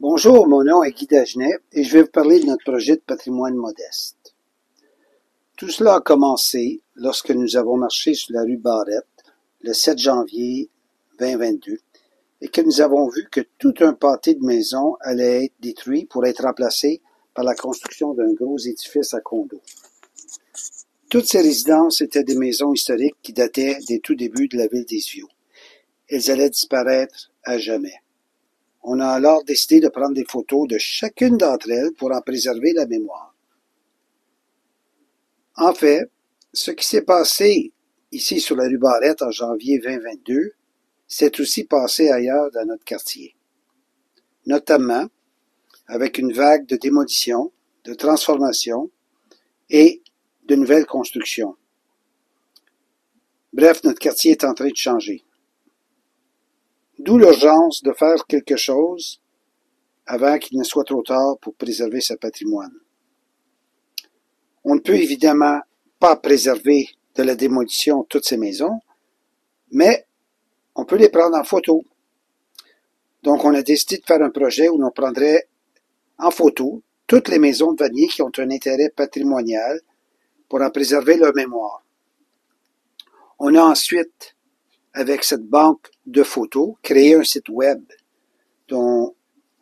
Bonjour, mon nom est Guy Dagenet et je vais vous parler de notre projet de patrimoine modeste. Tout cela a commencé lorsque nous avons marché sur la rue Barrette le 7 janvier 2022 et que nous avons vu que tout un pâté de maisons allait être détruit pour être remplacé par la construction d'un gros édifice à condos. Toutes ces résidences étaient des maisons historiques qui dataient des tout débuts de la ville des Vieux. Elles allaient disparaître à jamais. On a alors décidé de prendre des photos de chacune d'entre elles pour en préserver la mémoire. En fait, ce qui s'est passé ici sur la rue Barrette en janvier 2022 s'est aussi passé ailleurs dans notre quartier. Notamment avec une vague de démolition, de transformation et de nouvelles constructions. Bref, notre quartier est en train de changer. D'où l'urgence de faire quelque chose avant qu'il ne soit trop tard pour préserver ce patrimoine. On ne peut évidemment pas préserver de la démolition toutes ces maisons, mais on peut les prendre en photo. Donc, on a décidé de faire un projet où l'on prendrait en photo toutes les maisons de Vanier qui ont un intérêt patrimonial pour en préserver leur mémoire. On a ensuite avec cette banque de photos, créer un site web dont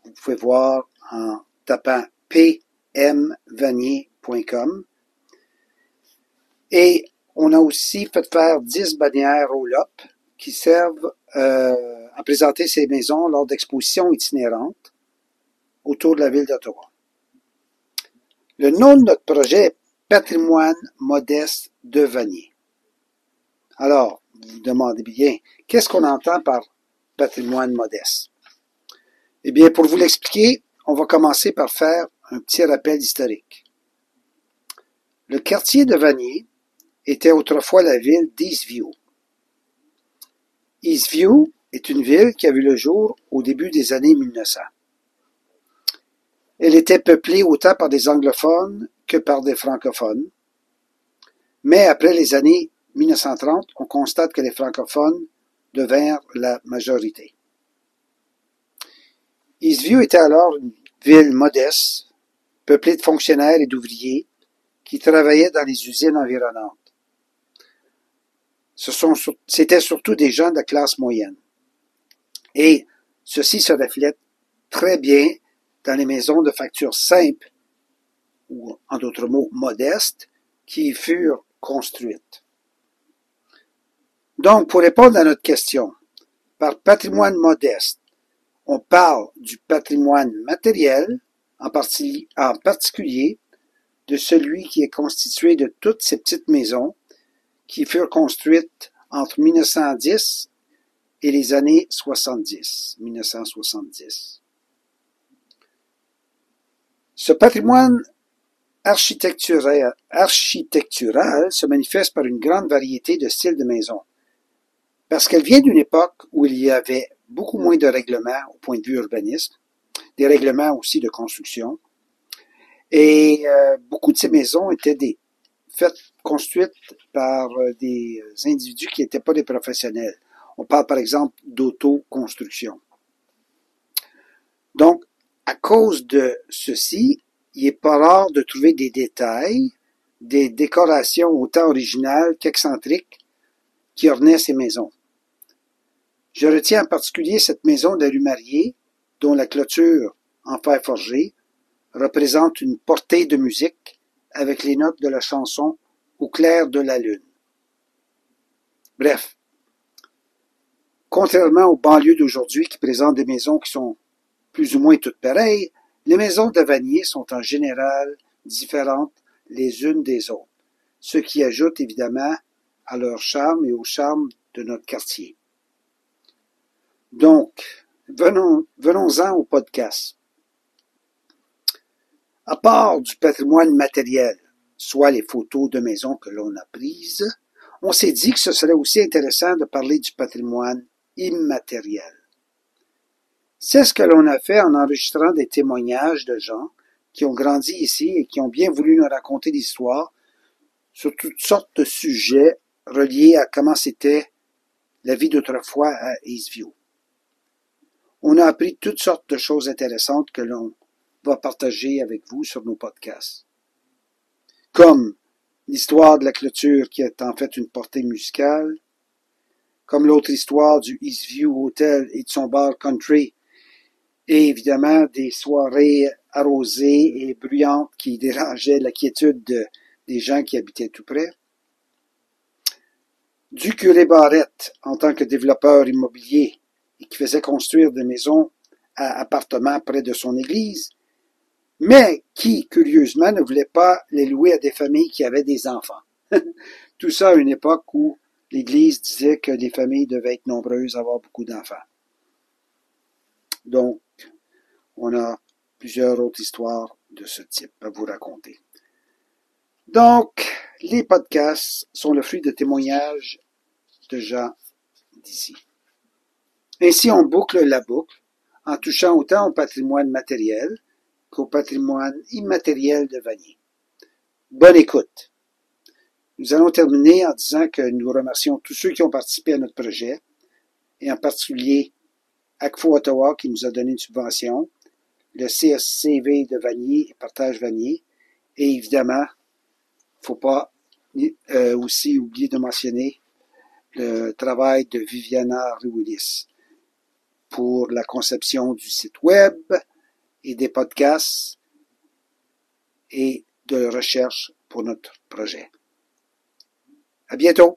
vous pouvez voir en tapant pmvanier.com. Et on a aussi fait faire 10 bannières au LOP qui servent euh, à présenter ces maisons lors d'expositions itinérantes autour de la ville d'Ottawa. Le nom de notre projet est Patrimoine modeste de Vanier. Alors, vous demandez bien, qu'est-ce qu'on entend par patrimoine modeste? Eh bien, pour vous l'expliquer, on va commencer par faire un petit rappel historique. Le quartier de Vanier était autrefois la ville d'Eastview. Eastview est une ville qui a vu le jour au début des années 1900. Elle était peuplée autant par des anglophones que par des francophones. Mais après les années 1930, on constate que les francophones devinrent la majorité. Eastview était alors une ville modeste, peuplée de fonctionnaires et d'ouvriers qui travaillaient dans les usines environnantes. C'était surtout des gens de classe moyenne. Et ceci se reflète très bien dans les maisons de facture simple, ou en d'autres mots modestes, qui furent construites. Donc, pour répondre à notre question, par patrimoine modeste, on parle du patrimoine matériel, en, particulier de celui qui est constitué de toutes ces petites maisons qui furent construites entre 1910 et les années 70, 1970. Ce patrimoine architectural, architectural se manifeste par une grande variété de styles de maisons parce qu'elle vient d'une époque où il y avait beaucoup moins de règlements au point de vue urbaniste, des règlements aussi de construction, et euh, beaucoup de ces maisons étaient des faites construites par euh, des individus qui n'étaient pas des professionnels. On parle par exemple d'autoconstruction. Donc, à cause de ceci, il n'est pas rare de trouver des détails, des décorations autant originales qu'excentriques qui ornaient ces maisons. Je retiens en particulier cette maison de rue Mariée, dont la clôture en fer forgé représente une portée de musique avec les notes de la chanson Au clair de la lune. Bref, contrairement aux banlieues d'aujourd'hui qui présentent des maisons qui sont plus ou moins toutes pareilles, les maisons de Vanier sont en général différentes les unes des autres, ce qui ajoute évidemment à leur charme et au charme de notre quartier. Donc, venons, venons-en au podcast. À part du patrimoine matériel, soit les photos de maisons que l'on a prises, on s'est dit que ce serait aussi intéressant de parler du patrimoine immatériel. C'est ce que l'on a fait en enregistrant des témoignages de gens qui ont grandi ici et qui ont bien voulu nous raconter l'histoire sur toutes sortes de sujets reliés à comment c'était la vie d'autrefois à Eastview. On a appris toutes sortes de choses intéressantes que l'on va partager avec vous sur nos podcasts. Comme l'histoire de la clôture qui est en fait une portée musicale, comme l'autre histoire du Eastview Hotel et de son bar country, et évidemment des soirées arrosées et bruyantes qui dérangeaient la quiétude des gens qui habitaient tout près. Du curé Barrette en tant que développeur immobilier qui faisait construire des maisons à appartements près de son église, mais qui, curieusement, ne voulait pas les louer à des familles qui avaient des enfants. Tout ça à une époque où l'Église disait que les familles devaient être nombreuses, avoir beaucoup d'enfants. Donc, on a plusieurs autres histoires de ce type à vous raconter. Donc, les podcasts sont le fruit de témoignages de gens d'ici. Ainsi, on boucle la boucle en touchant autant au patrimoine matériel qu'au patrimoine immatériel de Vanier. Bonne écoute. Nous allons terminer en disant que nous remercions tous ceux qui ont participé à notre projet, et en particulier ACFO Ottawa qui nous a donné une subvention, le CSCV de Vanier et Partage Vanier, et évidemment, faut pas euh, aussi oublier de mentionner le travail de Viviana Ruilis pour la conception du site web et des podcasts et de recherche pour notre projet. À bientôt!